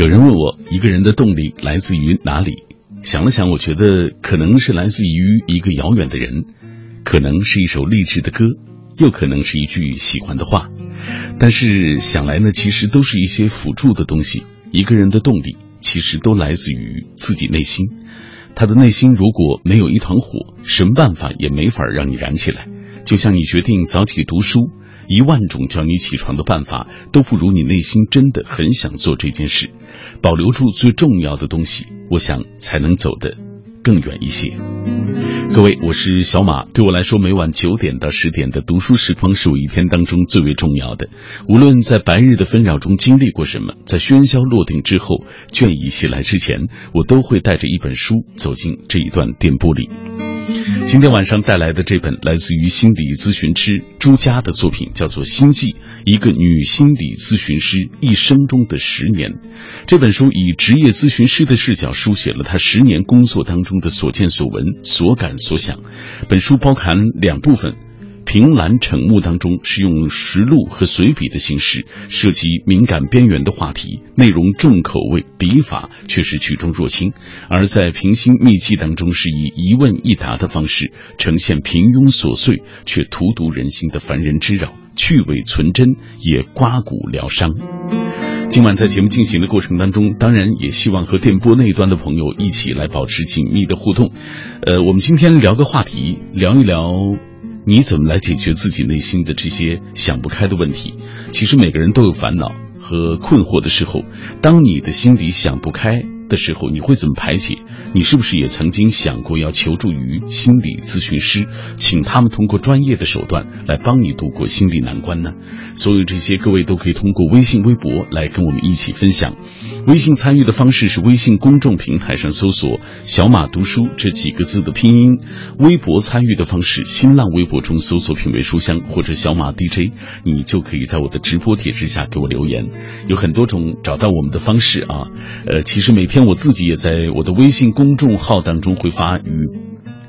有人问我，一个人的动力来自于哪里？想了想，我觉得可能是来自于一个遥远的人，可能是一首励志的歌，又可能是一句喜欢的话。但是想来呢，其实都是一些辅助的东西。一个人的动力，其实都来自于自己内心。他的内心如果没有一团火，什么办法也没法让你燃起来。就像你决定早起读书，一万种叫你起床的办法，都不如你内心真的很想做这件事。保留住最重要的东西，我想才能走得更远一些。各位，我是小马。对我来说，每晚九点到十点的读书时光是我一天当中最为重要的。无论在白日的纷扰中经历过什么，在喧嚣落定之后，倦意袭来之前，我都会带着一本书走进这一段电波里。今天晚上带来的这本来自于心理咨询师朱佳的作品，叫做《心计》，一个女心理咨询师一生中的十年。这本书以职业咨询师的视角，书写了她十年工作当中的所见所闻、所感所想。本书包含两部分。凭栏惩目当中是用实录和随笔的形式，涉及敏感边缘的话题，内容重口味，笔法却是举重若轻；而在平心秘籍当中，是以一问一答的方式呈现平庸琐碎却荼毒人心的凡人之扰，趣味存真，也刮骨疗伤。今晚在节目进行的过程当中，当然也希望和电波那一端的朋友一起来保持紧密的互动。呃，我们今天聊个话题，聊一聊。你怎么来解决自己内心的这些想不开的问题？其实每个人都有烦恼和困惑的时候，当你的心里想不开。的时候，你会怎么排解？你是不是也曾经想过要求助于心理咨询师，请他们通过专业的手段来帮你度过心理难关呢？所有这些，各位都可以通过微信、微博来跟我们一起分享。微信参与的方式是微信公众平台上搜索“小马读书”这几个字的拼音；微博参与的方式，新浪微博中搜索“品味书香”或者“小马 DJ”，你就可以在我的直播帖之下给我留言。有很多种找到我们的方式啊，呃，其实每我自己也在我的微信公众号当中会发与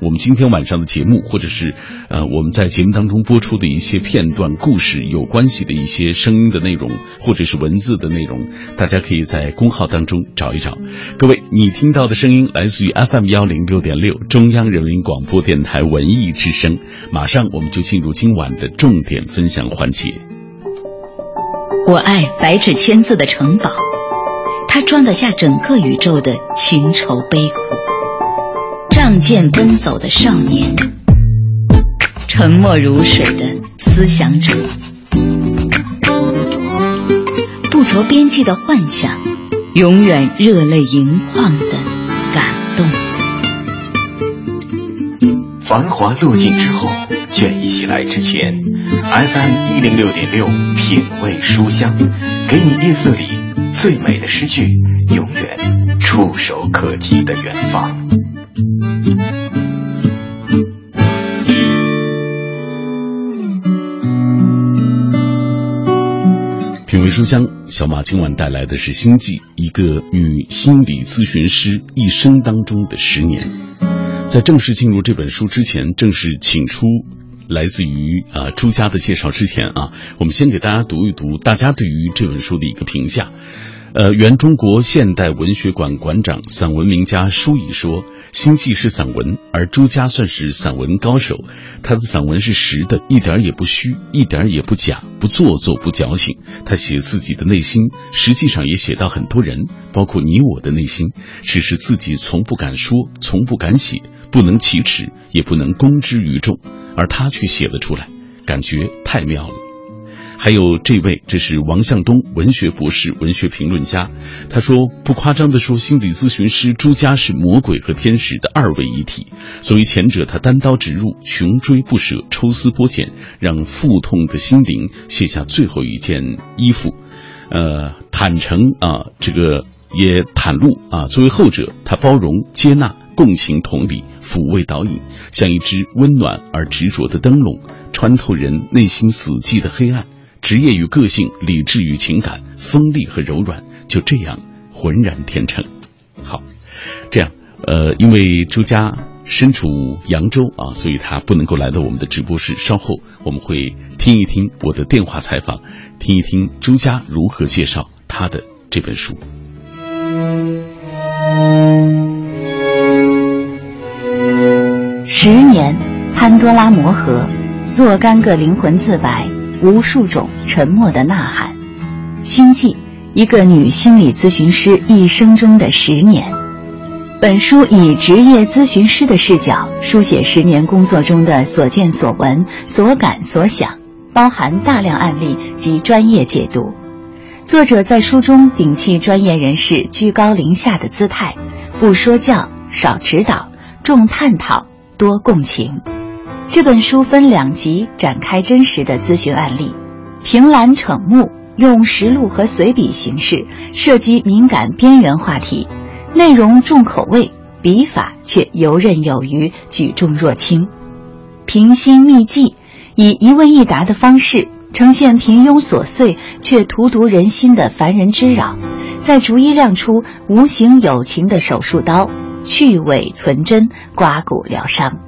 我们今天晚上的节目，或者是呃我们在节目当中播出的一些片段故事有关系的一些声音的内容，或者是文字的内容，大家可以在公号当中找一找。各位，你听到的声音来自于 FM 幺零六点六中央人民广播电台文艺之声。马上我们就进入今晚的重点分享环节。我爱白纸千字的城堡。他装得下整个宇宙的情愁悲苦，仗剑奔走的少年，沉默如水的思想者，不着边际的幻想，永远热泪盈眶的感动。繁华落尽之后，倦意袭来之前，FM 一零六点六，品味书香，给你夜色里。最美的诗句，永远触手可及的远方。品味书香，小马今晚带来的是《心计》，一个女心理咨询师一生当中的十年。在正式进入这本书之前，正式请出。来自于啊朱家的介绍之前啊，我们先给大家读一读大家对于这本书的一个评价。呃，原中国现代文学馆馆长、散文名家舒乙说，《心计》是散文，而朱家算是散文高手。他的散文是实的，一点也不虚，一点也不假，不做作，不矫情。他写自己的内心，实际上也写到很多人，包括你我的内心，只是自己从不敢说，从不敢写，不能启齿，也不能公之于众。而他却写了出来，感觉太妙了。还有这位，这是王向东，文学博士、文学评论家。他说：“不夸张的说，心理咨询师朱家是魔鬼和天使的二位一体。作为前者，他单刀直入，穷追不舍，抽丝剥茧，让腹痛的心灵卸下最后一件衣服，呃，坦诚啊，这个也袒露啊。作为后者，他包容、接纳。”共情、同理、抚慰、导引，像一只温暖而执着的灯笼，穿透人内心死寂的黑暗。职业与个性，理智与情感，锋利和柔软，就这样浑然天成。好，这样，呃，因为朱家身处扬州啊，所以他不能够来到我们的直播室。稍后我们会听一听我的电话采访，听一听朱家如何介绍他的这本书。十年，潘多拉魔盒，若干个灵魂自白，无数种沉默的呐喊。星际，一个女心理咨询师一生中的十年。本书以职业咨询师的视角，书写十年工作中的所见所闻、所感所想，包含大量案例及专业解读。作者在书中摒弃专业人士居高临下的姿态，不说教，少指导，重探讨。多共情。这本书分两集展开真实的咨询案例，凭栏惩目，用实录和随笔形式涉及敏感边缘话题，内容重口味，笔法却游刃有余，举重若轻。平心秘技，以一问一答的方式呈现平庸琐碎却荼毒人心的凡人之扰，再逐一亮出无形有情的手术刀。去伪存真，刮骨疗伤。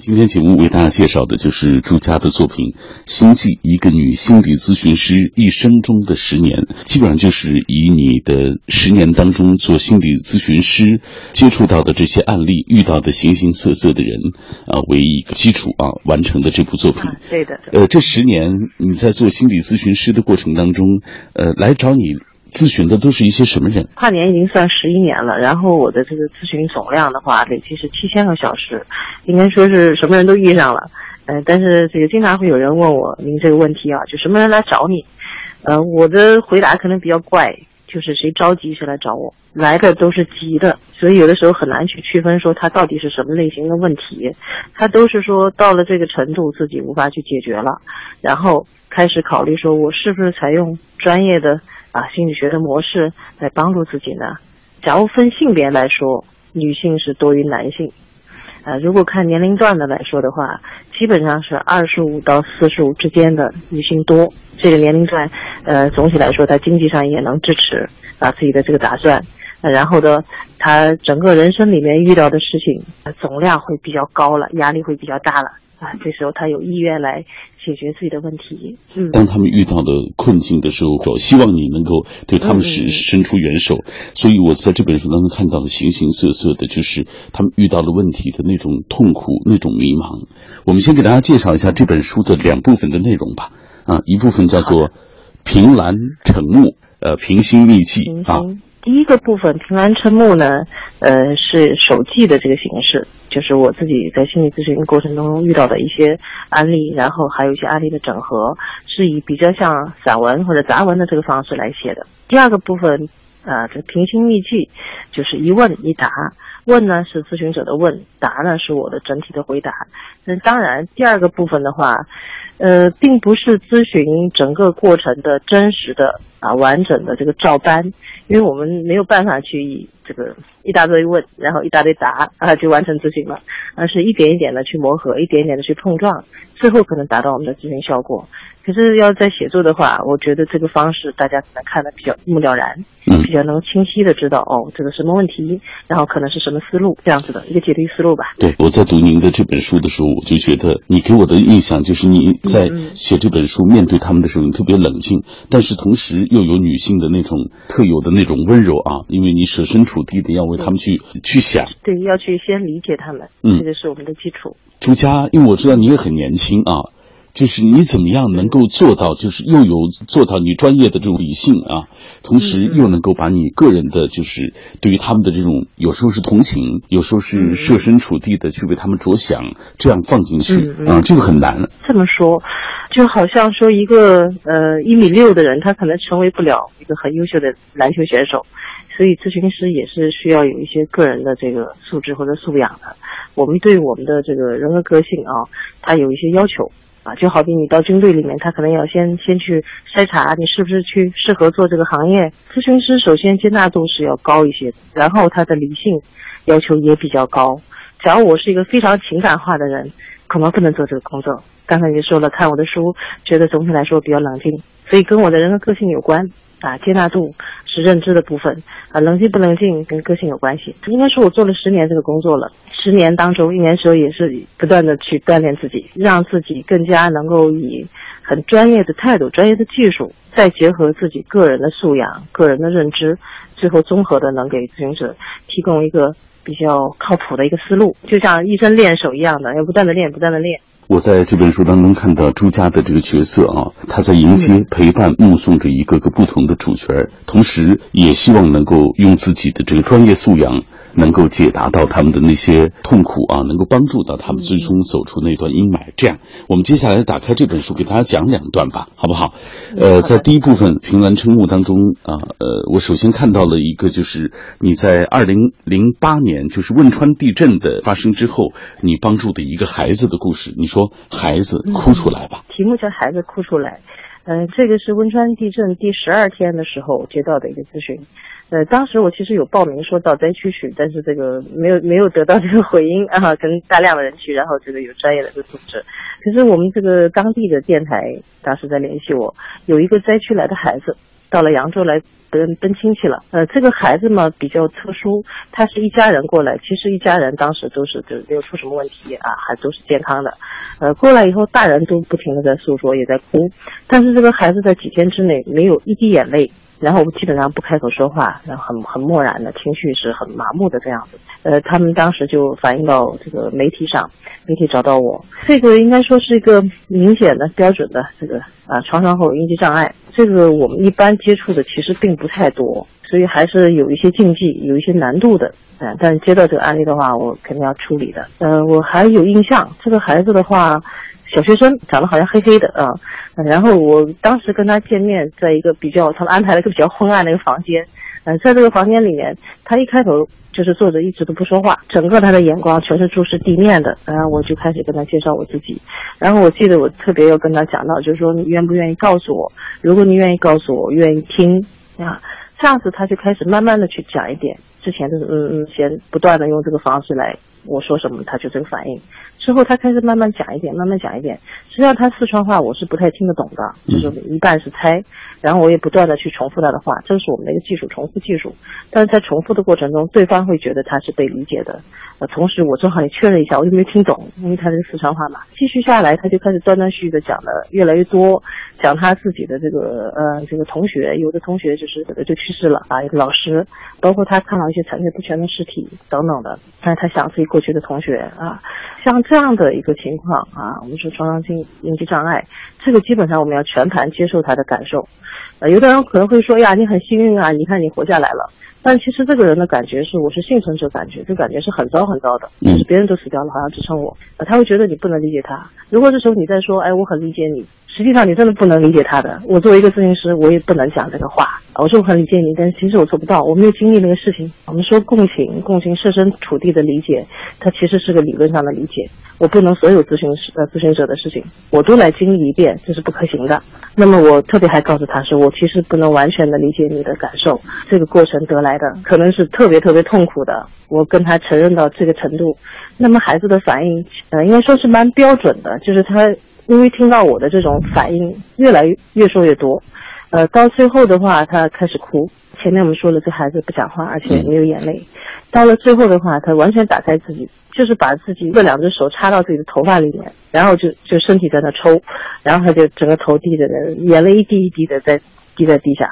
今天节目为大家介绍的就是朱家的作品《星际》，一个女心理咨询师一生中的十年，基本上就是以你的十年当中做心理咨询师接触到的这些案例、遇到的形形色色的人啊为一个基础啊完成的这部作品。对的。呃，这十年你在做心理咨询师的过程当中，呃，来找你。咨询的都是一些什么人？跨年已经算十一年了，然后我的这个咨询总量的话，累计是七千个小时，应该说是什么人都遇上了。呃，但是这个经常会有人问我您这个问题啊，就什么人来找你？呃，我的回答可能比较怪，就是谁着急谁来找我，来的都是急的，所以有的时候很难去区分说他到底是什么类型的问题，他都是说到了这个程度自己无法去解决了，然后开始考虑说我是不是采用专业的。啊，心理学的模式来帮助自己呢。假如分性别来说，女性是多于男性。呃，如果看年龄段的来说的话，基本上是二十五到四十五之间的女性多。这个年龄段，呃，总体来说，她经济上也能支持啊自己的这个打算。然后呢，她整个人生里面遇到的事情总量会比较高了，压力会比较大了啊。这时候她有意愿来。解决自己的问题。嗯，当他们遇到的困境的时候，我希望你能够对他们是伸出援手。所以我在这本书当中看到的形形色色的，就是他们遇到了问题的那种痛苦、那种迷茫。我们先给大家介绍一下这本书的两部分的内容吧。啊，一部分叫做“凭栏成木”，呃，平心秘技啊。第一个部分平安春木呢，呃，是手记的这个形式，就是我自己在心理咨询过程中遇到的一些案例，然后还有一些案例的整合，是以比较像散文或者杂文的这个方式来写的。第二个部分，呃，这平心密记，就是一问一答，问呢是咨询者的问，答呢是我的整体的回答。那当然，第二个部分的话。呃，并不是咨询整个过程的真实的啊完整的这个照搬，因为我们没有办法去以这个一大堆问，然后一大堆答啊就完成咨询了，而是一点一点的去磨合，一点一点的去碰撞，最后可能达到我们的咨询效果。可是要在写作的话，我觉得这个方式大家可能看的比较一目了然，嗯，比较能清晰的知道哦这个什么问题，然后可能是什么思路这样子的一个解题思路吧。对，我在读您的这本书的时候，我就觉得你给我的印象就是你在写这本书面对他们的时候，你特别冷静，但是同时又有女性的那种特有的那种温柔啊，因为你设身处地的要为他们去去想，对，要去先理解他们，嗯，这个是我们的基础。朱佳，因为我知道你也很年轻啊。就是你怎么样能够做到，就是又有做到你专业的这种理性啊，同时又能够把你个人的，就是对于他们的这种，有时候是同情，有时候是设身处地的去为他们着想，这样放进去啊，这个很难。这么说，就好像说一个呃一米六的人，他可能成为不了一个很优秀的篮球选手，所以咨询师也是需要有一些个人的这个素质或者素养的。我们对我们的这个人格个性啊，他有一些要求。啊，就好比你到军队里面，他可能要先先去筛查你是不是去适合做这个行业。咨询师首先接纳度是要高一些，然后他的理性要求也比较高。假如我是一个非常情感化的人，可能不能做这个工作。刚才你说了，看我的书，觉得总体来说比较冷静，所以跟我的人格个性有关。啊，接纳度是认知的部分啊，冷静不冷静跟个性有关系。应该说，我做了十年这个工作了，十年当中，一年时候也是不断的去锻炼自己，让自己更加能够以很专业的态度、专业的技术，再结合自己个人的素养、个人的认知，最后综合的能给咨询者提供一个比较靠谱的一个思路，就像医生练手一样的，要不断的练，不断的练。我在这本书当中看到朱家的这个角色啊，他在迎接、陪伴、目送着一个个不同的主角，同时也希望能够用自己的这个专业素养。能够解答到他们的那些痛苦啊，能够帮助到他们最终走出那段阴霾。这样，我们接下来打开这本书，给大家讲两段吧，好不好？呃，在第一部分《凭栏称目》当中啊，呃，我首先看到了一个，就是你在二零零八年，就是汶川地震的发生之后，你帮助的一个孩子的故事。你说孩子哭出来吧？题目叫“孩子哭出来”。嗯，这个是汶川地震第十二天的时候接到的一个咨询。呃，当时我其实有报名说到灾区去，但是这个没有没有得到这个回音啊，跟大量的人去，然后这个有专业的这个组织。可是我们这个当地的电台当时在联系我，有一个灾区来的孩子到了扬州来奔奔亲戚了。呃，这个孩子嘛比较特殊，他是一家人过来，其实一家人当时都是就没有出什么问题啊，还都是健康的。呃，过来以后大人都不停的在诉说，也在哭，但是这个孩子在几天之内没有一滴眼泪。然后我基本上不开口说话，然后很很漠然的情绪是很麻木的这样子。呃，他们当时就反映到这个媒体上，媒体找到我，这个应该说是一个明显的标准的这个啊创伤后应激障碍。这个我们一般接触的其实并不太多，所以还是有一些禁忌，有一些难度的。嗯，但是接到这个案例的话，我肯定要处理的。呃，我还有印象，这个孩子的话。小学生长得好像黑黑的啊，然后我当时跟他见面，在一个比较，他们安排了一个比较昏暗的一个房间，嗯，在这个房间里面，他一开头就是坐着，一直都不说话，整个他的眼光全是注视地面的，然后我就开始跟他介绍我自己，然后我记得我特别要跟他讲到，就是说你愿不愿意告诉我，如果你愿意告诉我，愿意听啊，这样子他就开始慢慢的去讲一点，之前就是嗯嗯，先不断的用这个方式来我说什么他就这个反应。之后他开始慢慢讲一点，慢慢讲一点。实际上他四川话我是不太听得懂的，就是一半是猜，然后我也不断的去重复他的话，这是我们的一个技术，重复技术。但是在重复的过程中，对方会觉得他是被理解的。呃，同时我正好也确认一下，我有没有听懂，因为他是四川话嘛。继续下来，他就开始断断续续的讲的越来越多，讲他自己的这个呃这个同学，有的同学就是就去世了啊，一个老师，包括他看到一些残缺不全的尸体等等的，但是他想自己过去的同学啊，像。这样的一个情况啊，我们说创伤性应激障碍，这个基本上我们要全盘接受他的感受。呃，有的人可能会说呀，你很幸运啊，你看你活下来了。但其实这个人的感觉是，我是幸存者感觉，这感觉是很糟很糟的。就是别人都死掉了，好像只剩我，他会觉得你不能理解他。如果这时候你在说，哎，我很理解你。实际上你真的不能理解他的。我作为一个咨询师，我也不能讲这个话。我说我很理解你，但是其实我做不到，我没有经历那个事情。我们说共情，共情设身处地的理解，它其实是个理论上的理解。我不能所有咨询师呃咨询者的事情我都来经历一遍，这是不可行的。那么我特别还告诉他说，我其实不能完全的理解你的感受，这个过程得来的可能是特别特别痛苦的。我跟他承认到这个程度，那么孩子的反应呃应该说是蛮标准的，就是他。因为听到我的这种反应越来越说越多，呃，到最后的话，他开始哭。前面我们说了，这孩子不讲话，而且没有眼泪。到了最后的话，他完全打开自己，就是把自己这两只手插到自己的头发里面，然后就就身体在那抽，然后他就整个头低着呢，眼泪一滴一滴的在滴在地下。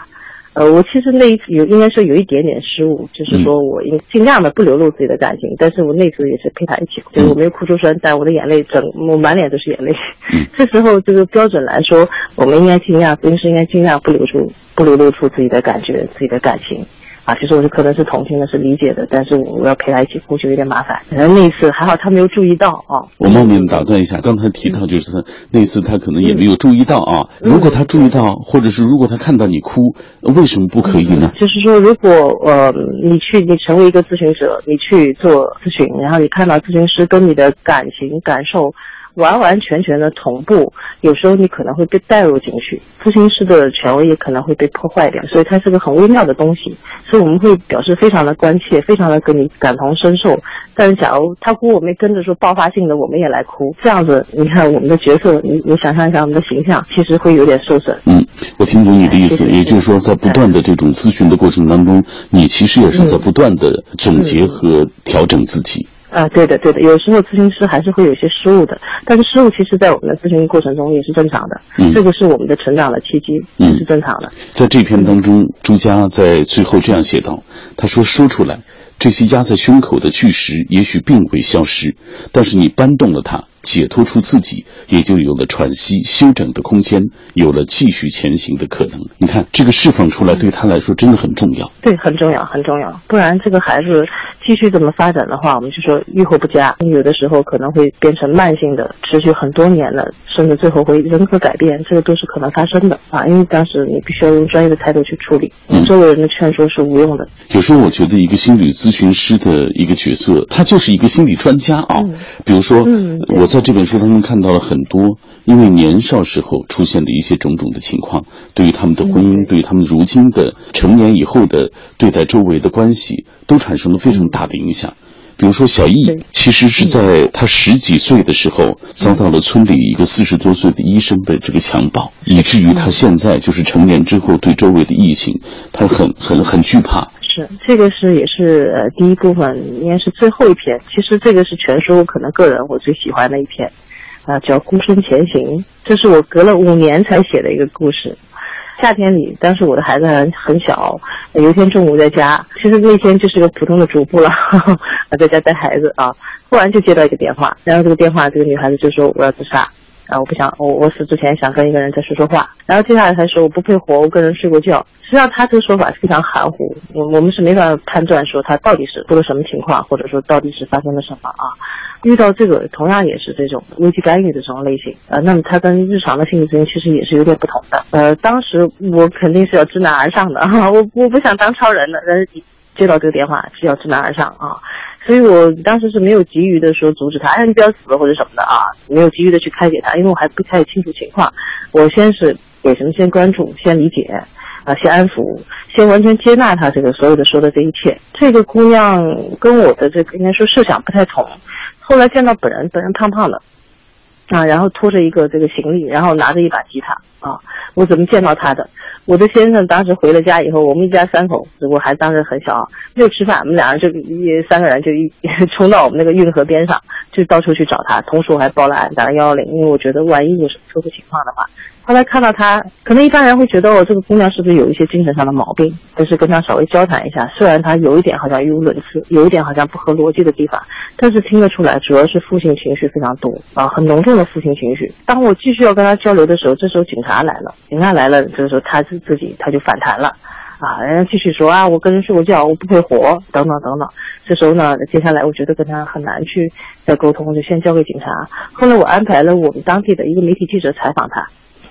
呃，我其实那一次有应该说有一点点失误，就是说我应尽量的不流露自己的感情，但是我那次也是陪他一起，就是我没有哭出声，但我的眼泪整我满脸都是眼泪。这时候这个标准来说，我们应该尽量，平时应该尽量不流出不流露出自己的感觉，自己的感情。啊，其实我是可能是同情的，是理解的，但是我要陪他一起哭就有点麻烦。然后那一次还好他没有注意到啊。我冒昧打断一下，刚才提到就是他那次他可能也没有注意到啊。如果他注意到，或者是如果他看到你哭，为什么不可以呢？就是说，如果呃你去你成为一个咨询者，你去做咨询，然后你看到咨询师跟你的感情感受。完完全全的同步，有时候你可能会被带入进去，咨询师的权威也可能会被破坏掉，所以它是个很微妙的东西，所以我们会表示非常的关切，非常的跟你感同身受。但是假如他哭，我们跟着说爆发性的，我们也来哭，这样子，你看我们的角色，你你想象一下我们的形象，其实会有点受损。嗯，我听懂你的意思，也就是说，在不断的这种咨询的过程当中，你其实也是在不断的总结和调整自己。啊，对的，对的，有时候咨询师还是会有些失误的，但是失误其实，在我们的咨询过程中也是正常的，嗯这个是我们的成长的契机，也是正常的。在这篇当中，朱家在最后这样写道：“他说，说出来，这些压在胸口的巨石也许并未消失，但是你搬动了它，解脱出自己，也就有了喘息、休整的空间，有了继续前行的可能。你看，这个释放出来对他来说真的很重要。对，很重要，很重要。不然这个孩子继续这么发展的话，我们就说愈后不佳，有的时候可能会变成慢性的，持续很多年的，甚至最后会人格改变，这个都是可能发生的啊。因为当时你必须要用专业的态度去处理，嗯周围人的劝说是无用的。有时候我觉得一个心理咨询师的一个角色，他就是一个心理专家啊。嗯比如说，嗯我在这本书当中看到了很多因为年少时候出现的一些种种的情况，对于他们的婚姻，嗯对于他们如今的成年以后的对待周围的关系，都产生了非常大的影响。比如说，小易其实是在他十几岁的时候遭到了村里一个四十多岁的医生的这个强暴，以至于他现在就是成年之后对周围的异性，他很很很惧怕。这个是也是呃第一部分，应该是最后一篇。其实这个是全书可能个人我最喜欢的一篇，啊、叫《孤身前行》，这是我隔了五年才写的一个故事。夏天里，当时我的孩子还很小，有一天中午在家，其实那天就是个普通的主妇了，在家带孩子啊，忽然就接到一个电话，然后这个电话这个女孩子就说我要自杀，啊，我不想，我我死之前想跟一个人再说说话。然后接下来他说我不配活，我跟人睡过觉。实际上他这个说法是非常含糊，我我们是没法判断说他到底是出了什么情况，或者说到底是发生了什么啊。遇到这个同样也是这种危机干预的这种类型，呃，那么他跟日常的心理咨询其实也是有点不同的。呃，当时我肯定是要知难而上的，我我不想当超人的，但是你接到这个电话是要知难而上啊。所以我当时是没有急于的说阻止他，哎，你不要死了或者什么的啊，没有急于的去开解他，因为我还不太清楚情况。我先是给什么先关注，先理解，啊，先安抚，先完全接纳他这个所有的说的这一切。这个姑娘跟我的这个应该说设想不太同，后来见到本人，本人胖胖的。啊，然后拖着一个这个行李，然后拿着一把吉他啊，我怎么见到他的？我的先生当时回了家以后，我们一家三口，我还当时很小，没有吃饭，我们俩人就一三个人就一 冲到我们那个运河边上，就到处去找他。同时我还报了案，打了幺幺零，因为我觉得万一有什么特殊情况的话。后来看到他，可能一般人会觉得哦，这个姑娘是不是有一些精神上的毛病？但是跟她稍微交谈一下，虽然她有一点好像语无伦次，有一点好像不合逻辑的地方，但是听得出来，主要是负性情绪非常多啊，很浓重的负性情绪。当我继续要跟她交流的时候，这时候警察来了，警察来了，这个时候他自自己他就反弹了。啊，人家继续说啊，我跟人睡过觉，我不配活，等等等等。这时候呢，接下来我觉得跟他很难去再沟通，就先交给警察。后来我安排了我们当地的一个媒体记者采访他，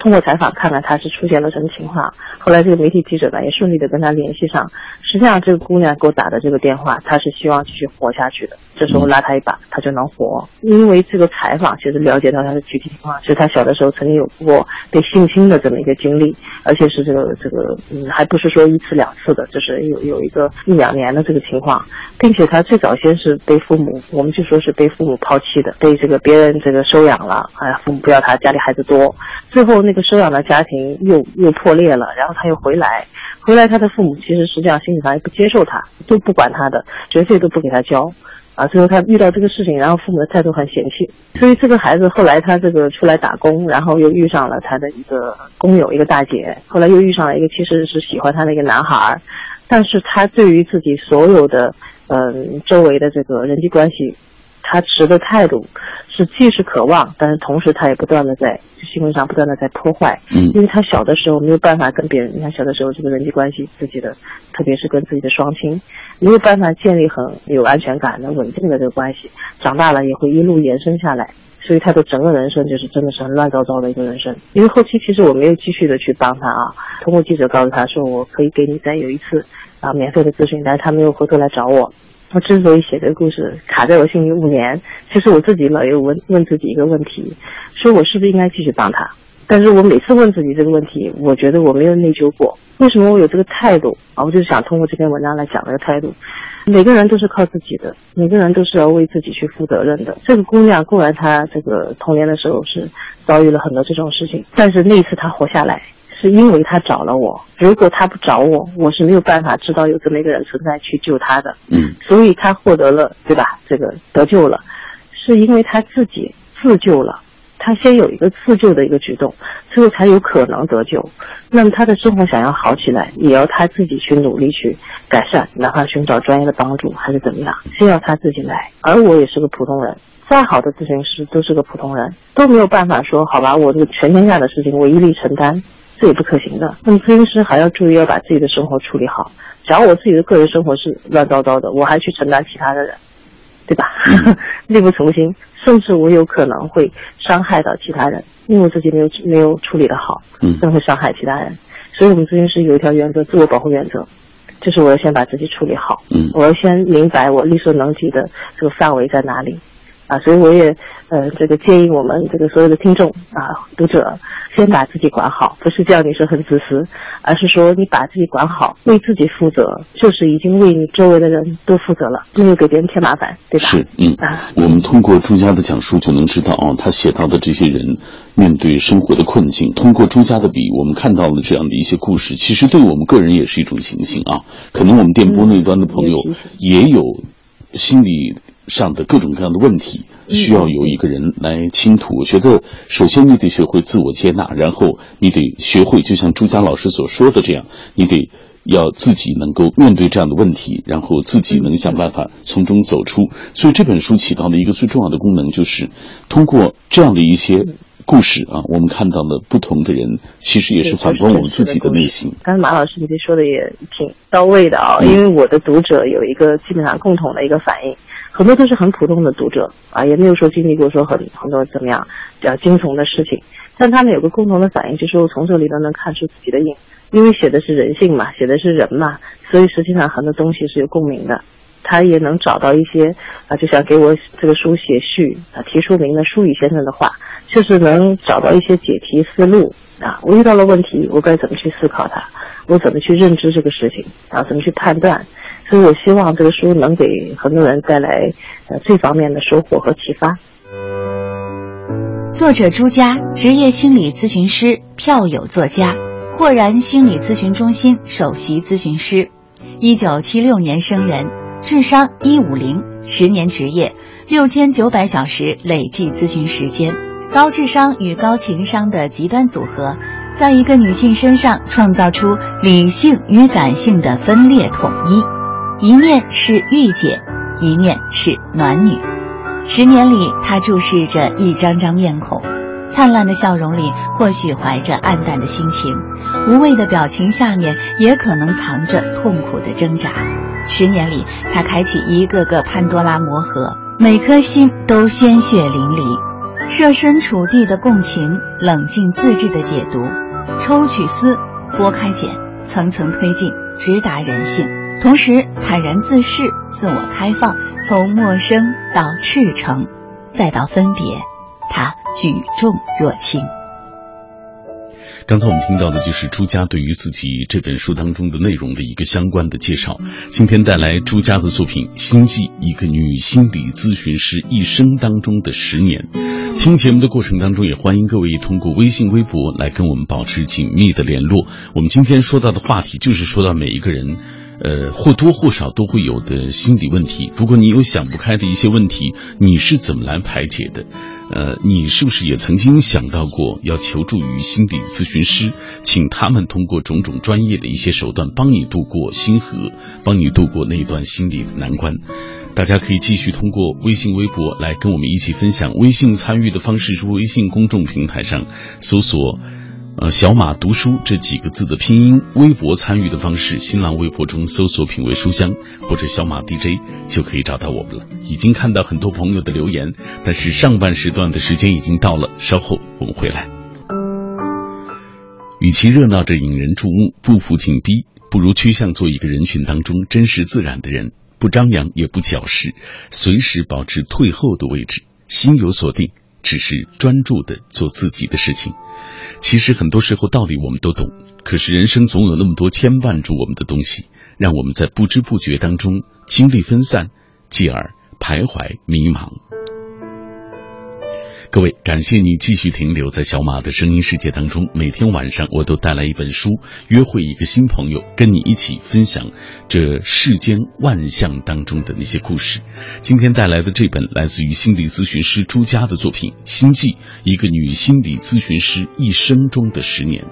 通过采访看看他是出现了什么情况。后来这个媒体记者呢也顺利的跟他联系上。实际上这个姑娘给我打的这个电话，她是希望继续活下去的。这时候拉她一把，她就能活。因为这个采访其实了解到她的具体情况，是她小的时候曾经有过被性侵的这么一个经历，而且是这个这个嗯，还不是说一次两次的，就是有有一个一两年的这个情况，并且她最早先是被父母，我们就说是被父母抛弃的，被这个别人这个收养了，哎，父母不要她，家里孩子多，最后那收养的家庭又又破裂了，然后他又回来，回来他的父母其实实际上心理上也不接受他，都不管他的，学费都不给他交。啊，最后他遇到这个事情，然后父母的态度很嫌弃，所以这个孩子后来他这个出来打工，然后又遇上了他的一个工友，一个大姐，后来又遇上了一个其实是喜欢他的一个男孩，但是他对于自己所有的嗯周围的这个人际关系，他持的态度是既是渴望，但是同时他也不断的在行为上不断的在破坏，嗯因为他小的时候没有办法跟别人，你看小的时候这个人际关系，自己的，特别是跟自己的双亲，没有办法建立很有安全感的稳定的这个关系，长大了也会一路延伸下来，所以他的整个人生就是真的是很乱糟糟的一个人生。因为后期其实我没有继续的去帮他啊，通过记者告诉他说我可以给你再有一次啊免费的咨询，但是他没有回头来找我。我之所以写这个故事卡在我心里五年，其实我自己老有问问自己一个问题，说我是不是应该继续帮他？但是我每次问自己这个问题，我觉得我没有内疚过。为什么我有这个态度啊？我就是想通过这篇文章来讲这个态度。每个人都是靠自己的，每个人都是要为自己去负责任的。这个姑娘固然她这个童年的时候是遭遇了很多这种事情，但是那一次她活下来，是因为他找了我。如果他不找我，我是没有办法知道有这么一个人存在去救他的。嗯，所以他获得了，对吧？这个得救了，是因为他自己自救了。他先有一个自救的一个举动，最后才有可能得救。那么他的生活想要好起来，也要他自己去努力去改善，哪怕寻找专业的帮助还是怎么样，先要他自己来。而我也是个普通人，再好的咨询师都是个普通人，都没有办法说好吧，我这个全天下的事情我一力承担，这也不可行的。那么咨询师还要注意要把自己的生活处理好。假如我自己的个人生活是乱糟糟的，我还去承担其他的人。对吧？力不从心，甚至我有可能会伤害到其他人，因为我自己没有没有处理的好，嗯，会伤害其他人。所以我们咨询师有一条原则，自我保护原则，就是我要先把自己处理好，嗯，我要先明白我力所能及的这个范围在哪里。啊，所以我也，呃，这个建议我们这个所有的听众啊、读者，先把自己管好，不是叫你说很自私，而是说你把自己管好，为自己负责，就是已经为你周围的人都负责了，没有给别人添麻烦，对吧？是，嗯，啊，我们通过朱家的讲述就能知道哦，他写到的这些人面对生活的困境，通过朱家的笔，我们看到了这样的一些故事，其实对我们个人也是一种警醒啊。可能我们电波那端的朋友也有心理。上的各种各样的问题，需要有一个人来倾吐。我觉得，首先你得学会自我接纳，然后你得学会，就像朱佳老师所说的这样，你得要自己能够面对这样的问题，然后自己能想办法从中走出。所以这本书起到的一个最重要的功能，就是通过这样的一些故事啊，我们看到了不同的人，其实也是反观我们自己的内心。刚才马老师你说的也挺到位的啊，因为我的读者有一个基本上共同的一个反应。很多都是很普通的读者啊，也没有说经历过说很很多怎么样比较惊悚的事情，但他们有个共同的反应，就是我从这里都能看出自己的影，因为写的是人性嘛，写的是人嘛，所以实际上很多东西是有共鸣的。他也能找到一些啊，就像给我这个书写序啊，提出名的舒宇先生的话，就是能找到一些解题思路啊。我遇到了问题，我该怎么去思考它？我怎么去认知这个事情啊？怎么去判断？所以我希望这个书能给很多人带来呃这方面的收获和启发。作者朱佳，职业心理咨询师，票友作家，豁然心理咨询中心首席咨询师，一九七六年生人，智商一五零，十年职业，六千九百小时累计咨询时间，高智商与高情商的极端组合，在一个女性身上创造出理性与感性的分裂统一。一面是御姐，一面是暖女。十年里，她注视着一张张面孔，灿烂的笑容里或许怀着暗淡的心情，无畏的表情下面也可能藏着痛苦的挣扎。十年里，她开启一个个潘多拉魔盒，每颗心都鲜血淋漓，设身处地的共情，冷静自制的解读，抽取丝，剥开茧，层层推进，直达人性。同时坦然自适，自我开放，从陌生到赤诚，再到分别，他举重若轻。刚才我们听到的就是朱家对于自己这本书当中的内容的一个相关的介绍。今天带来朱家的作品《心计》，一个女心理咨询师一生当中的十年。听节目的过程当中，也欢迎各位通过微信、微博来跟我们保持紧密的联络。我们今天说到的话题，就是说到每一个人。呃，或多或少都会有的心理问题。如果你有想不开的一些问题，你是怎么来排解的？呃，你是不是也曾经想到过要求助于心理咨询师，请他们通过种种专业的一些手段帮你度过心河，帮你度过那段心理的难关？大家可以继续通过微信、微博来跟我们一起分享。微信参与的方式是微信公众平台上搜索。呃，小马读书这几个字的拼音，微博参与的方式，新浪微博中搜索“品味书香”或者“小马 DJ” 就可以找到我们了。已经看到很多朋友的留言，但是上半时段的时间已经到了，稍后我们回来。与其热闹着引人注目、步步紧逼，不如趋向做一个人群当中真实自然的人。不张扬也不矫饰，随时保持退后的位置，心有所定，只是专注的做自己的事情。其实很多时候道理我们都懂，可是人生总有那么多牵绊住我们的东西，让我们在不知不觉当中精力分散，继而徘徊迷茫。各位，感谢你继续停留在小马的声音世界当中。每天晚上，我都带来一本书，约会一个新朋友，跟你一起分享这世间万象当中的那些故事。今天带来的这本来自于心理咨询师朱佳的作品《心计》，一个女心理咨询师一生中的十年。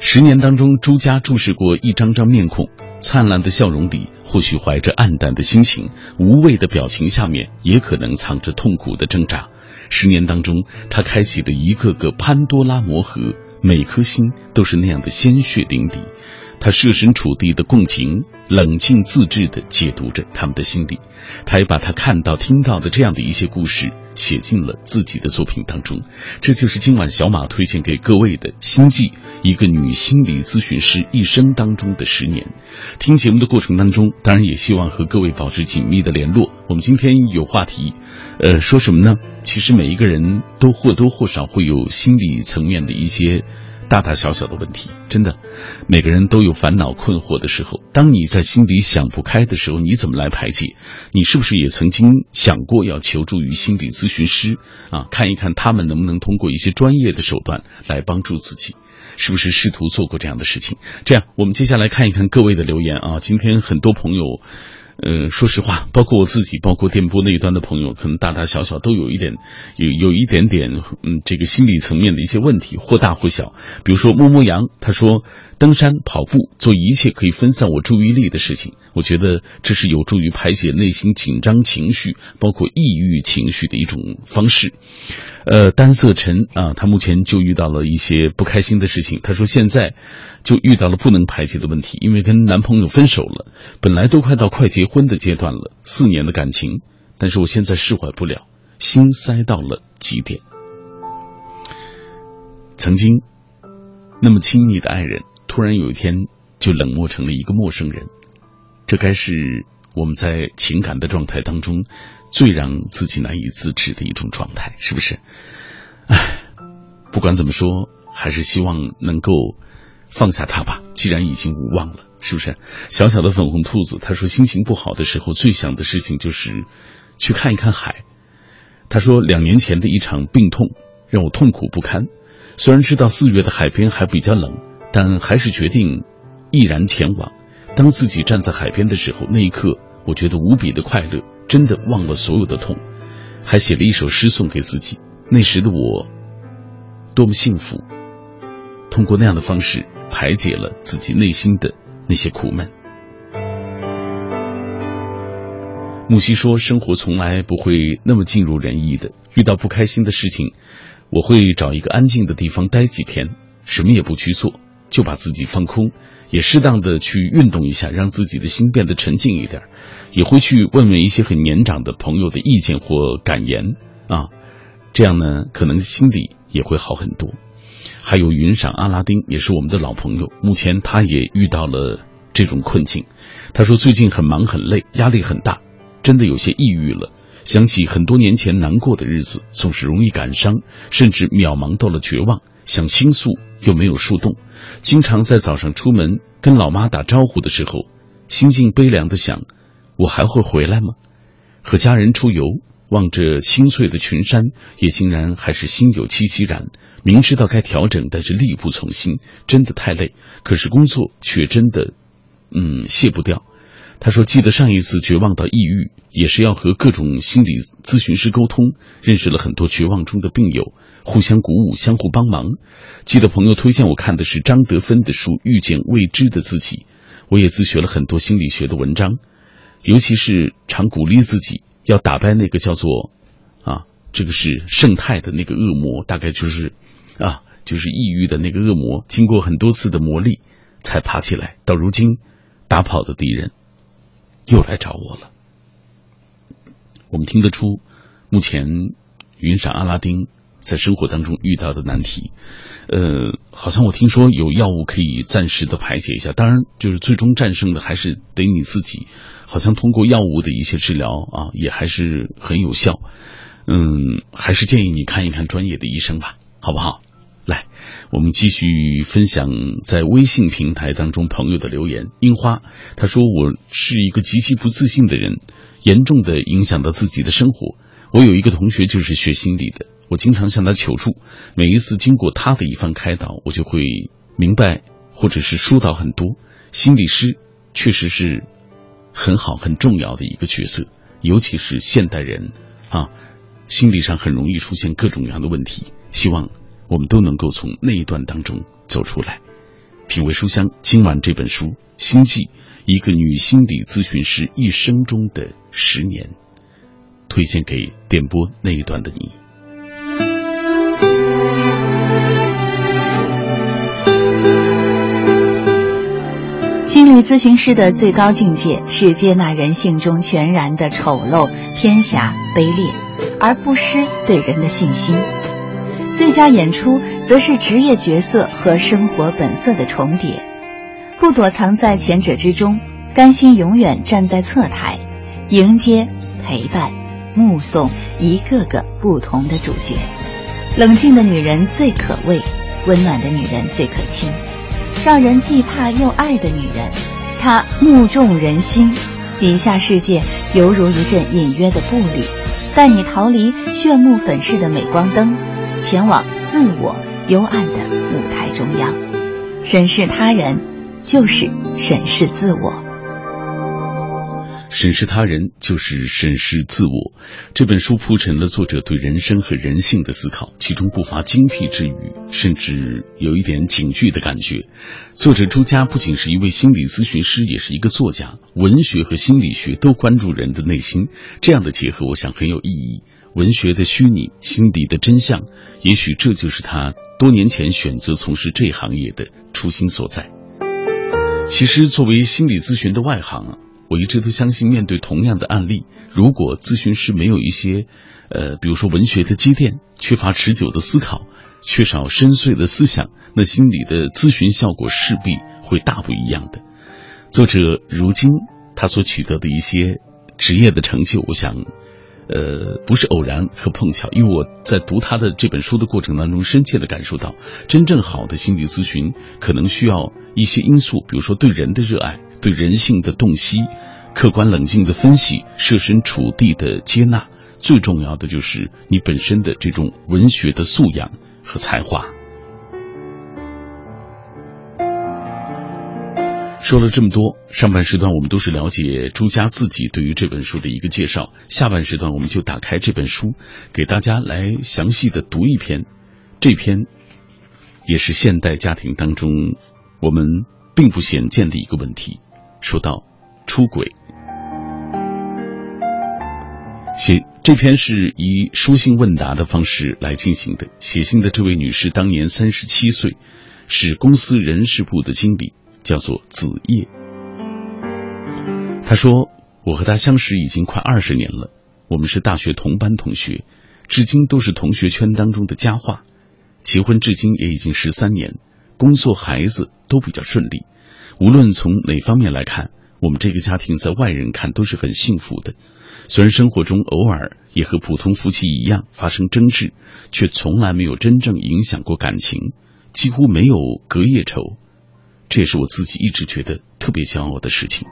十年当中，朱佳注视过一张张面孔，灿烂的笑容里或许怀着暗淡的心情，无畏的表情下面也可能藏着痛苦的挣扎。十年当中，他开启了一个个潘多拉魔盒，每颗心都是那样的鲜血淋漓。他设身处地的共情，冷静自制的解读着他们的心理。他也把他看到、听到的这样的一些故事写进了自己的作品当中。这就是今晚小马推荐给各位的心悸，一个女心理咨询师一生当中的十年。听节目的过程当中，当然也希望和各位保持紧密的联络。我们今天有话题，呃，说什么呢？其实每一个人都或多或少会有心理层面的一些。大大小小的问题，真的，每个人都有烦恼困惑的时候。当你在心里想不开的时候，你怎么来排解？你是不是也曾经想过要求助于心理咨询师啊？看一看他们能不能通过一些专业的手段来帮助自己？是不是试图做过这样的事情？这样，我们接下来看一看各位的留言啊。今天很多朋友。呃，说实话，包括我自己，包括电波那一端的朋友，可能大大小小都有一点，有有一点点，嗯，这个心理层面的一些问题，或大或小。比如说，摸摸羊，他说，登山、跑步，做一切可以分散我注意力的事情，我觉得这是有助于排解内心紧张情绪，包括抑郁情绪的一种方式。呃，单色尘啊，他目前就遇到了一些不开心的事情。他说现在就遇到了不能排解的问题，因为跟男朋友分手了，本来都快到快结婚的阶段了，四年的感情，但是我现在释怀不了，心塞到了极点。曾经那么亲密的爱人，突然有一天就冷漠成了一个陌生人，这该是我们在情感的状态当中。最让自己难以自制的一种状态，是不是？唉，不管怎么说，还是希望能够放下他吧。既然已经无望了，是不是？小小的粉红兔子，他说心情不好的时候，最想的事情就是去看一看海。他说两年前的一场病痛让我痛苦不堪，虽然知道四月的海边还比较冷，但还是决定毅然前往。当自己站在海边的时候，那一刻我觉得无比的快乐。真的忘了所有的痛，还写了一首诗送给自己。那时的我，多么幸福！通过那样的方式排解了自己内心的那些苦闷。木西说：“生活从来不会那么尽如人意的，遇到不开心的事情，我会找一个安静的地方待几天，什么也不去做，就把自己放空。”也适当的去运动一下，让自己的心变得沉静一点，也会去问问一些很年长的朋友的意见或感言啊，这样呢，可能心里也会好很多。还有云赏阿拉丁也是我们的老朋友，目前他也遇到了这种困境。他说最近很忙很累，压力很大，真的有些抑郁了。想起很多年前难过的日子，总是容易感伤，甚至渺茫到了绝望，想倾诉又没有树洞。经常在早上出门跟老妈打招呼的时候，心境悲凉的想：我还会回来吗？和家人出游，望着青翠的群山，也竟然还是心有戚戚然。明知道该调整，但是力不从心，真的太累。可是工作却真的，嗯，卸不掉。他说：“记得上一次绝望到抑郁，也是要和各种心理咨询师沟通，认识了很多绝望中的病友，互相鼓舞，相互帮忙。记得朋友推荐我看的是张德芬的书《遇见未知的自己》，我也自学了很多心理学的文章，尤其是常鼓励自己要打败那个叫做啊，这个是圣泰的那个恶魔，大概就是啊，就是抑郁的那个恶魔。经过很多次的磨砺，才爬起来。到如今，打跑的敌人。”又来找我了。我们听得出，目前云闪阿拉丁在生活当中遇到的难题。呃，好像我听说有药物可以暂时的排解一下，当然就是最终战胜的还是得你自己。好像通过药物的一些治疗啊，也还是很有效。嗯，还是建议你看一看专业的医生吧，好不好？来，我们继续分享在微信平台当中朋友的留言。樱花他说：“我是一个极其不自信的人，严重的影响到自己的生活。我有一个同学就是学心理的，我经常向他求助，每一次经过他的一番开导，我就会明白或者是疏导很多。心理师确实是很好很重要的一个角色，尤其是现代人啊，心理上很容易出现各种各样的问题。希望。”我们都能够从那一段当中走出来。品味书香，今晚这本书《心计》，一个女心理咨询师一生中的十年，推荐给点播那一段的你。心理咨询师的最高境界是接纳人性中全然的丑陋、偏狭、卑劣，而不失对人的信心。最佳演出则是职业角色和生活本色的重叠，不躲藏在前者之中，甘心永远站在侧台，迎接、陪伴、目送一个个不同的主角。冷静的女人最可畏，温暖的女人最可亲，让人既怕又爱的女人，她目中人心，笔下世界犹如一阵隐约的步履，带你逃离炫目粉饰的镁光灯。前往自我幽暗的舞台中央，审视他人就是审视自我。审视他人就是审视自我。这本书铺陈了作者对人生和人性的思考，其中不乏精辟之语，甚至有一点警句的感觉。作者朱家不仅是一位心理咨询师，也是一个作家，文学和心理学都关注人的内心，这样的结合，我想很有意义。文学的虚拟，心底的真相，也许这就是他多年前选择从事这行业的初心所在。其实，作为心理咨询的外行，我一直都相信，面对同样的案例，如果咨询师没有一些，呃，比如说文学的积淀，缺乏持久的思考，缺少深邃的思想，那心理的咨询效果势必会大不一样的。作者如今他所取得的一些职业的成就，我想。呃，不是偶然和碰巧，因为我在读他的这本书的过程当中，深切的感受到，真正好的心理咨询可能需要一些因素，比如说对人的热爱，对人性的洞悉，客观冷静的分析，设身处地的接纳，最重要的就是你本身的这种文学的素养和才华。说了这么多，上半时段我们都是了解朱家自己对于这本书的一个介绍，下半时段我们就打开这本书，给大家来详细的读一篇。这篇也是现代家庭当中我们并不鲜见的一个问题。说到出轨，写这篇是以书信问答的方式来进行的。写信的这位女士当年三十七岁，是公司人事部的经理。叫做子夜。他说：“我和他相识已经快二十年了，我们是大学同班同学，至今都是同学圈当中的佳话。结婚至今也已经十三年，工作、孩子都比较顺利。无论从哪方面来看，我们这个家庭在外人看都是很幸福的。虽然生活中偶尔也和普通夫妻一样发生争执，却从来没有真正影响过感情，几乎没有隔夜仇。”这也是我自己一直觉得特别骄傲的事情。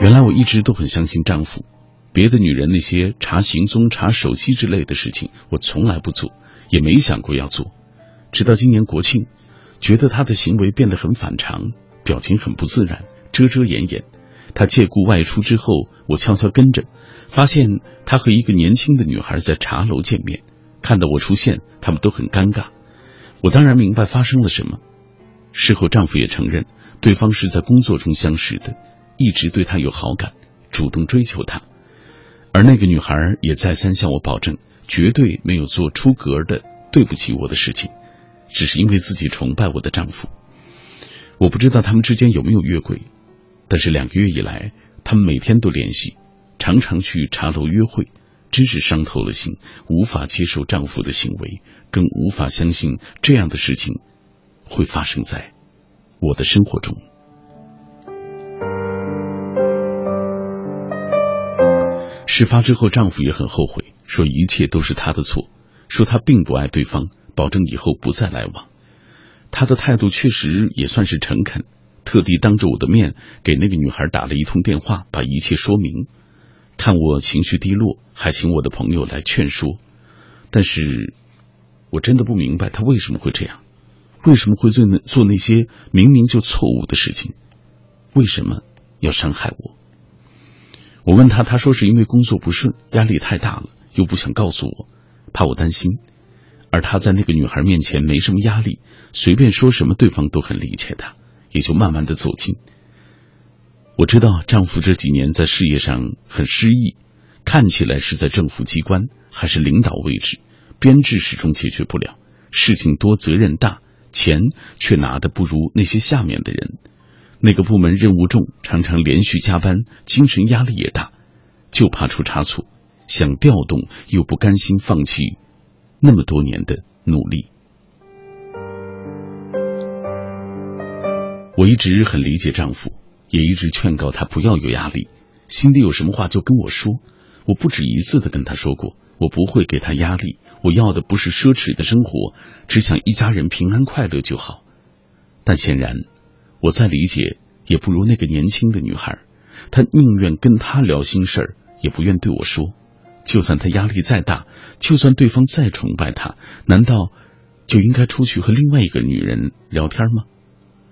原来我一直都很相信丈夫，别的女人那些查行踪、查手机之类的事情，我从来不做，也没想过要做。直到今年国庆，觉得他的行为变得很反常，表情很不自然，遮遮掩掩。他借故外出之后，我悄悄跟着，发现他和一个年轻的女孩在茶楼见面。看到我出现，他们都很尴尬。我当然明白发生了什么。事后，丈夫也承认，对方是在工作中相识的，一直对她有好感，主动追求她。而那个女孩也再三向我保证，绝对没有做出格的对不起我的事情，只是因为自己崇拜我的丈夫。我不知道他们之间有没有越轨，但是两个月以来，他们每天都联系，常常去茶楼约会，真是伤透了心，无法接受丈夫的行为，更无法相信这样的事情会发生在我的生活中。事发之后，丈夫也很后悔，说一切都是他的错，说他并不爱对方，保证以后不再来往。他的态度确实也算是诚恳，特地当着我的面给那个女孩打了一通电话，把一切说明。看我情绪低落，还请我的朋友来劝说。但是，我真的不明白他为什么会这样，为什么会做那做那些明明就错误的事情，为什么要伤害我？我问他，他说是因为工作不顺，压力太大了，又不想告诉我，怕我担心。而他在那个女孩面前没什么压力，随便说什么对方都很理解他，也就慢慢的走近。我知道丈夫这几年在事业上很失意，看起来是在政府机关还是领导位置，编制始终解决不了，事情多责任大，钱却拿的不如那些下面的人。那个部门任务重，常常连续加班，精神压力也大，就怕出差错，想调动又不甘心放弃那么多年的努力。我一直很理解丈夫，也一直劝告他不要有压力，心里有什么话就跟我说。我不止一次的跟他说过，我不会给他压力，我要的不是奢侈的生活，只想一家人平安快乐就好。但显然。我再理解，也不如那个年轻的女孩。她宁愿跟他聊心事儿，也不愿对我说。就算她压力再大，就算对方再崇拜她，难道就应该出去和另外一个女人聊天吗？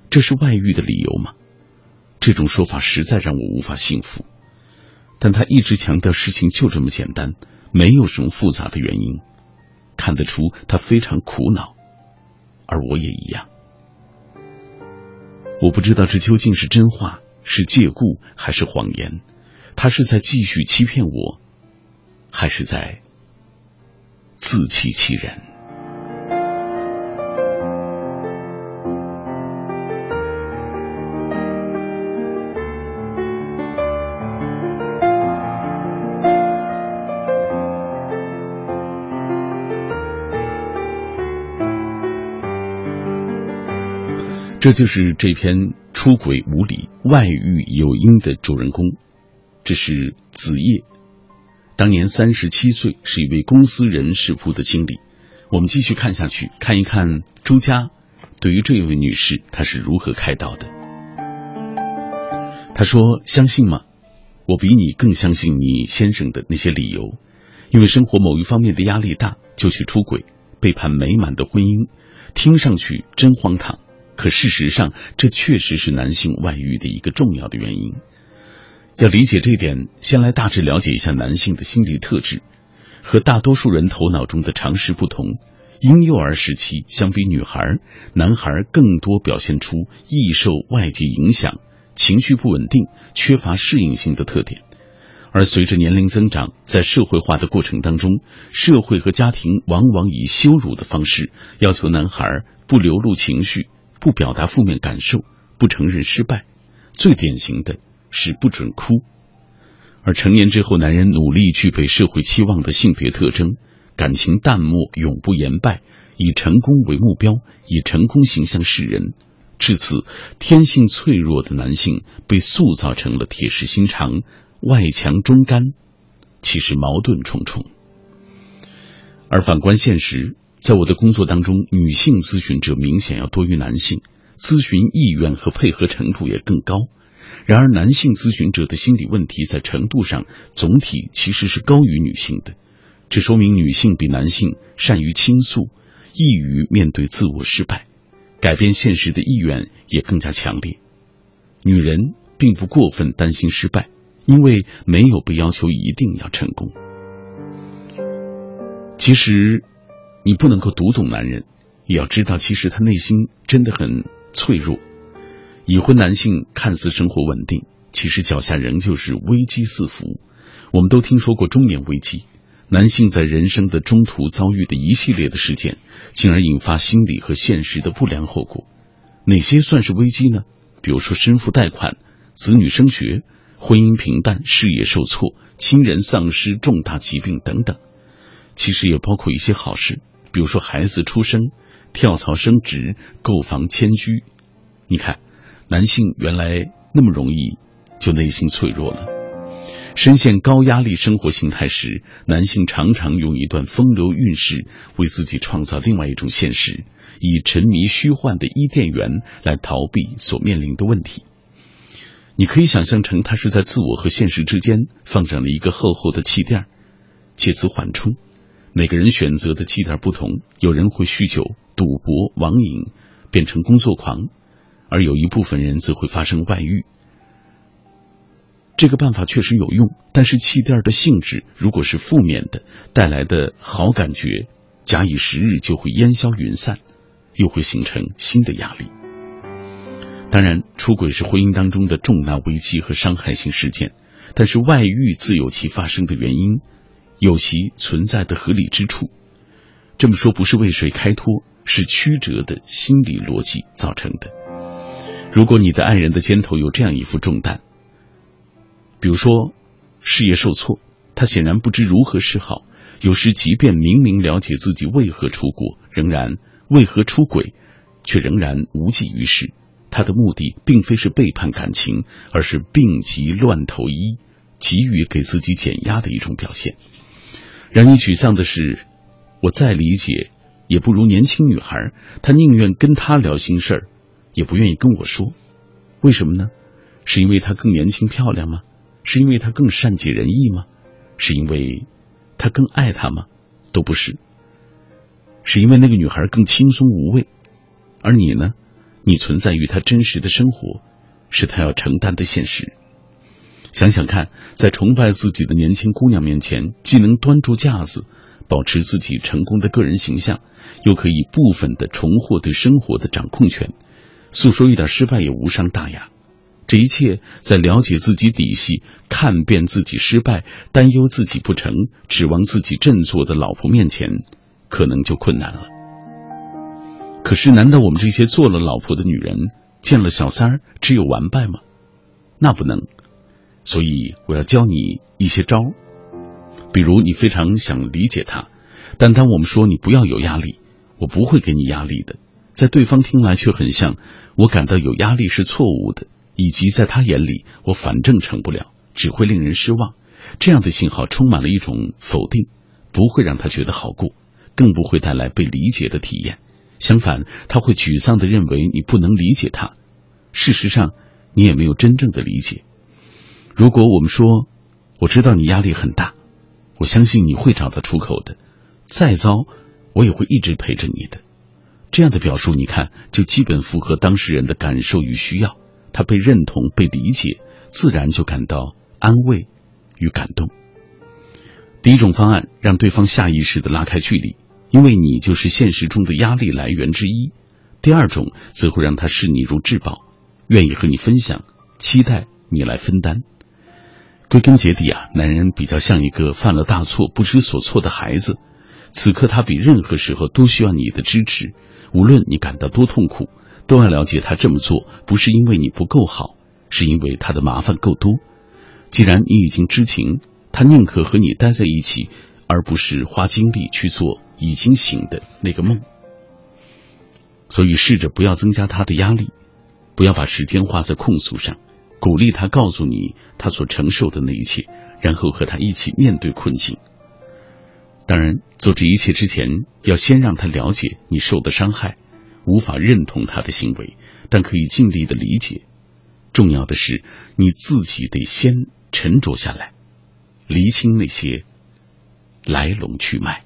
这是外遇的理由吗？这种说法实在让我无法信服。但他一直强调事情就这么简单，没有什么复杂的原因。看得出他非常苦恼，而我也一样。我不知道这究竟是真话，是借故，还是谎言？他是在继续欺骗我，还是在自欺欺人？这就是这篇出轨无理、外遇有因的主人公，这是子夜，当年三十七岁，是一位公司人事部的经理。我们继续看下去，看一看朱家对于这位女士她是如何开导的。他说：“相信吗？我比你更相信你先生的那些理由，因为生活某一方面的压力大，就去出轨，背叛美满的婚姻，听上去真荒唐。”可事实上，这确实是男性外遇的一个重要的原因。要理解这一点，先来大致了解一下男性的心理特质。和大多数人头脑中的常识不同，婴幼儿时期相比女孩，男孩更多表现出易受外界影响、情绪不稳定、缺乏适应性的特点。而随着年龄增长，在社会化的过程当中，社会和家庭往往以羞辱的方式要求男孩不流露情绪。不表达负面感受，不承认失败，最典型的是不准哭。而成年之后，男人努力具备社会期望的性别特征，感情淡漠，永不言败，以成功为目标，以成功形象示人。至此，天性脆弱的男性被塑造成了铁石心肠、外强中干，其实矛盾重重。而反观现实。在我的工作当中，女性咨询者明显要多于男性，咨询意愿和配合程度也更高。然而，男性咨询者的心理问题在程度上总体其实是高于女性的，这说明女性比男性善于倾诉，易于面对自我失败，改变现实的意愿也更加强烈。女人并不过分担心失败，因为没有被要求一定要成功。其实。你不能够读懂男人，也要知道，其实他内心真的很脆弱。已婚男性看似生活稳定，其实脚下仍旧是危机四伏。我们都听说过中年危机，男性在人生的中途遭遇的一系列的事件，进而引发心理和现实的不良后果。哪些算是危机呢？比如说身负贷款、子女升学、婚姻平淡、事业受挫、亲人丧失、重大疾病等等。其实也包括一些好事，比如说孩子出生、跳槽升职、购房迁居。你看，男性原来那么容易就内心脆弱了。深陷高压力生活形态时，男性常常用一段风流韵事为自己创造另外一种现实，以沉迷虚幻的伊甸园来逃避所面临的问题。你可以想象成他是在自我和现实之间放上了一个厚厚的气垫，借此缓冲。每个人选择的气垫不同，有人会酗酒、赌博、网瘾，变成工作狂，而有一部分人则会发生外遇。这个办法确实有用，但是气垫的性质如果是负面的，带来的好感觉，假以时日就会烟消云散，又会形成新的压力。当然，出轨是婚姻当中的重大危机和伤害性事件，但是外遇自有其发生的原因，有其存在的合理之处。这么说不是为谁开脱，是曲折的心理逻辑造成的。如果你的爱人的肩头有这样一副重担。比如说，事业受挫，他显然不知如何是好。有时，即便明明了解自己为何出国，仍然为何出轨，却仍然无济于事。他的目的并非是背叛感情，而是病急乱投医，急于给自己减压的一种表现。让你沮丧的是，我再理解，也不如年轻女孩。她宁愿跟他聊心事儿，也不愿意跟我说。为什么呢？是因为她更年轻漂亮吗？是因为他更善解人意吗？是因为他更爱他吗？都不是。是因为那个女孩更轻松无畏，而你呢？你存在于他真实的生活，是他要承担的现实。想想看，在崇拜自己的年轻姑娘面前，既能端住架子，保持自己成功的个人形象，又可以部分的重获对生活的掌控权，诉说一点失败也无伤大雅。这一切在了解自己底细、看遍自己失败、担忧自己不成、指望自己振作的老婆面前，可能就困难了。可是，难道我们这些做了老婆的女人，见了小三儿只有完败吗？那不能。所以，我要教你一些招。比如，你非常想理解他，但当我们说你不要有压力，我不会给你压力的，在对方听来却很像我感到有压力是错误的。以及在他眼里，我反正成不了，只会令人失望。这样的信号充满了一种否定，不会让他觉得好过，更不会带来被理解的体验。相反，他会沮丧的认为你不能理解他。事实上，你也没有真正的理解。如果我们说，我知道你压力很大，我相信你会找到出口的。再糟，我也会一直陪着你的。这样的表述，你看，就基本符合当事人的感受与需要。他被认同、被理解，自然就感到安慰与感动。第一种方案让对方下意识的拉开距离，因为你就是现实中的压力来源之一。第二种则会让他视你如至宝，愿意和你分享，期待你来分担。归根结底啊，男人比较像一个犯了大错、不知所措的孩子，此刻他比任何时候都需要你的支持，无论你感到多痛苦。都要了解，他这么做不是因为你不够好，是因为他的麻烦够多。既然你已经知情，他宁可和你待在一起，而不是花精力去做已经醒的那个梦。所以，试着不要增加他的压力，不要把时间花在控诉上，鼓励他告诉你他所承受的那一切，然后和他一起面对困境。当然，做这一切之前，要先让他了解你受的伤害。无法认同他的行为，但可以尽力的理解。重要的是，你自己得先沉着下来，厘清那些来龙去脉。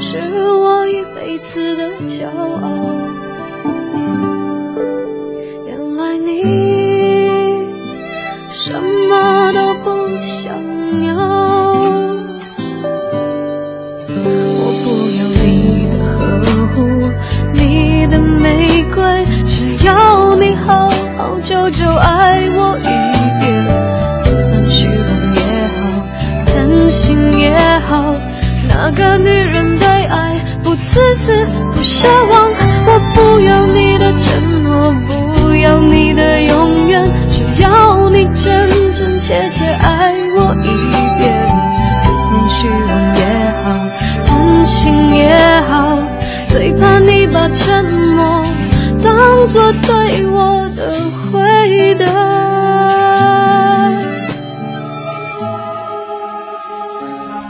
是我一辈子的骄傲。奢望，我不要你的承诺，不要你的永远，只要你真真切切爱我一遍，就算虚荣也好，贪心也好，最怕你把承诺当作对我的回答。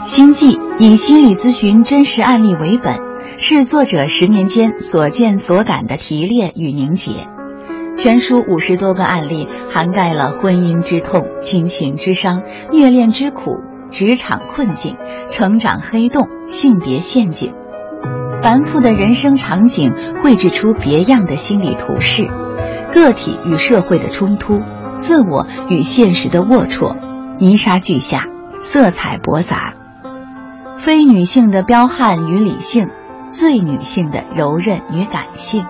星际以心理咨询真实案例为本，是作者十年间所见所感的提炼与凝结。全书五十多个案例，涵盖了婚姻之痛、亲情之伤、虐恋之苦、职场困境、成长黑洞、性别陷阱，繁复的人生场景绘制出别样的心理图式，个体与社会的冲突，自我与现实的龌龊，泥沙俱下，色彩驳杂。非女性的彪悍与理性，最女性的柔韧与感性，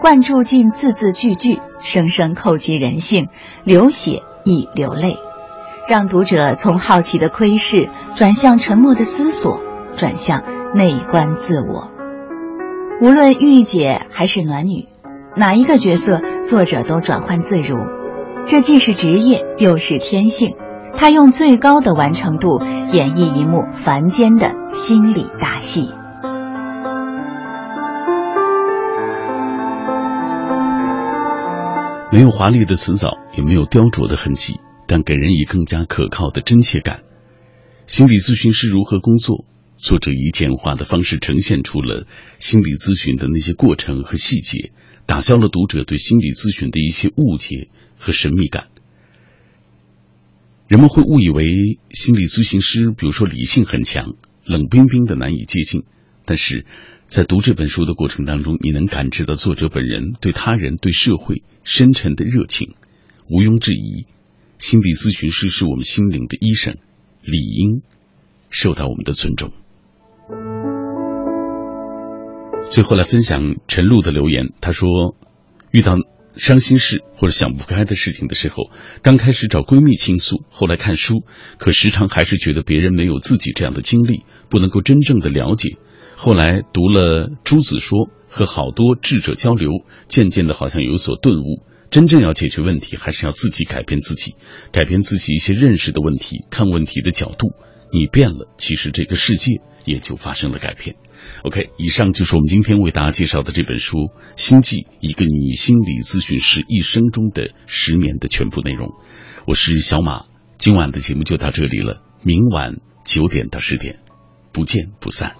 灌注进字字句句，生生叩击人性，流血亦流泪，让读者从好奇的窥视转向沉默的思索，转向内观自我。无论御姐还是暖女，哪一个角色，作者都转换自如，这既是职业，又是天性。他用最高的完成度演绎一幕凡间的心理大戏。没有华丽的辞藻，也没有雕琢的痕迹，但给人以更加可靠的真切感。心理咨询师如何工作？作者以简化的方式呈现出了心理咨询的那些过程和细节，打消了读者对心理咨询的一些误解和神秘感。人们会误以为心理咨询师，比如说理性很强，冷冰冰的难以接近。但是在读这本书的过程当中，你能感知到作者本人对他人、对社会深沉的热情。毋庸置疑，心理咨询师是我们心灵的医生，理应受到我们的尊重。最后来分享陈露的留言，他说遇到。伤心事或者想不开的事情的时候，刚开始找闺蜜倾诉，后来看书，可时常还是觉得别人没有自己这样的经历，不能够真正的了解。后来读了朱子说，和好多智者交流，渐渐的好像有所顿悟。真正要解决问题，还是要自己改变自己，改变自己一些认识的问题，看问题的角度。你变了，其实这个世界也就发生了改变。OK，以上就是我们今天为大家介绍的这本书《心悸：一个女心理咨询师一生中的十年》的全部内容。我是小马，今晚的节目就到这里了。明晚九点到十点，不见不散。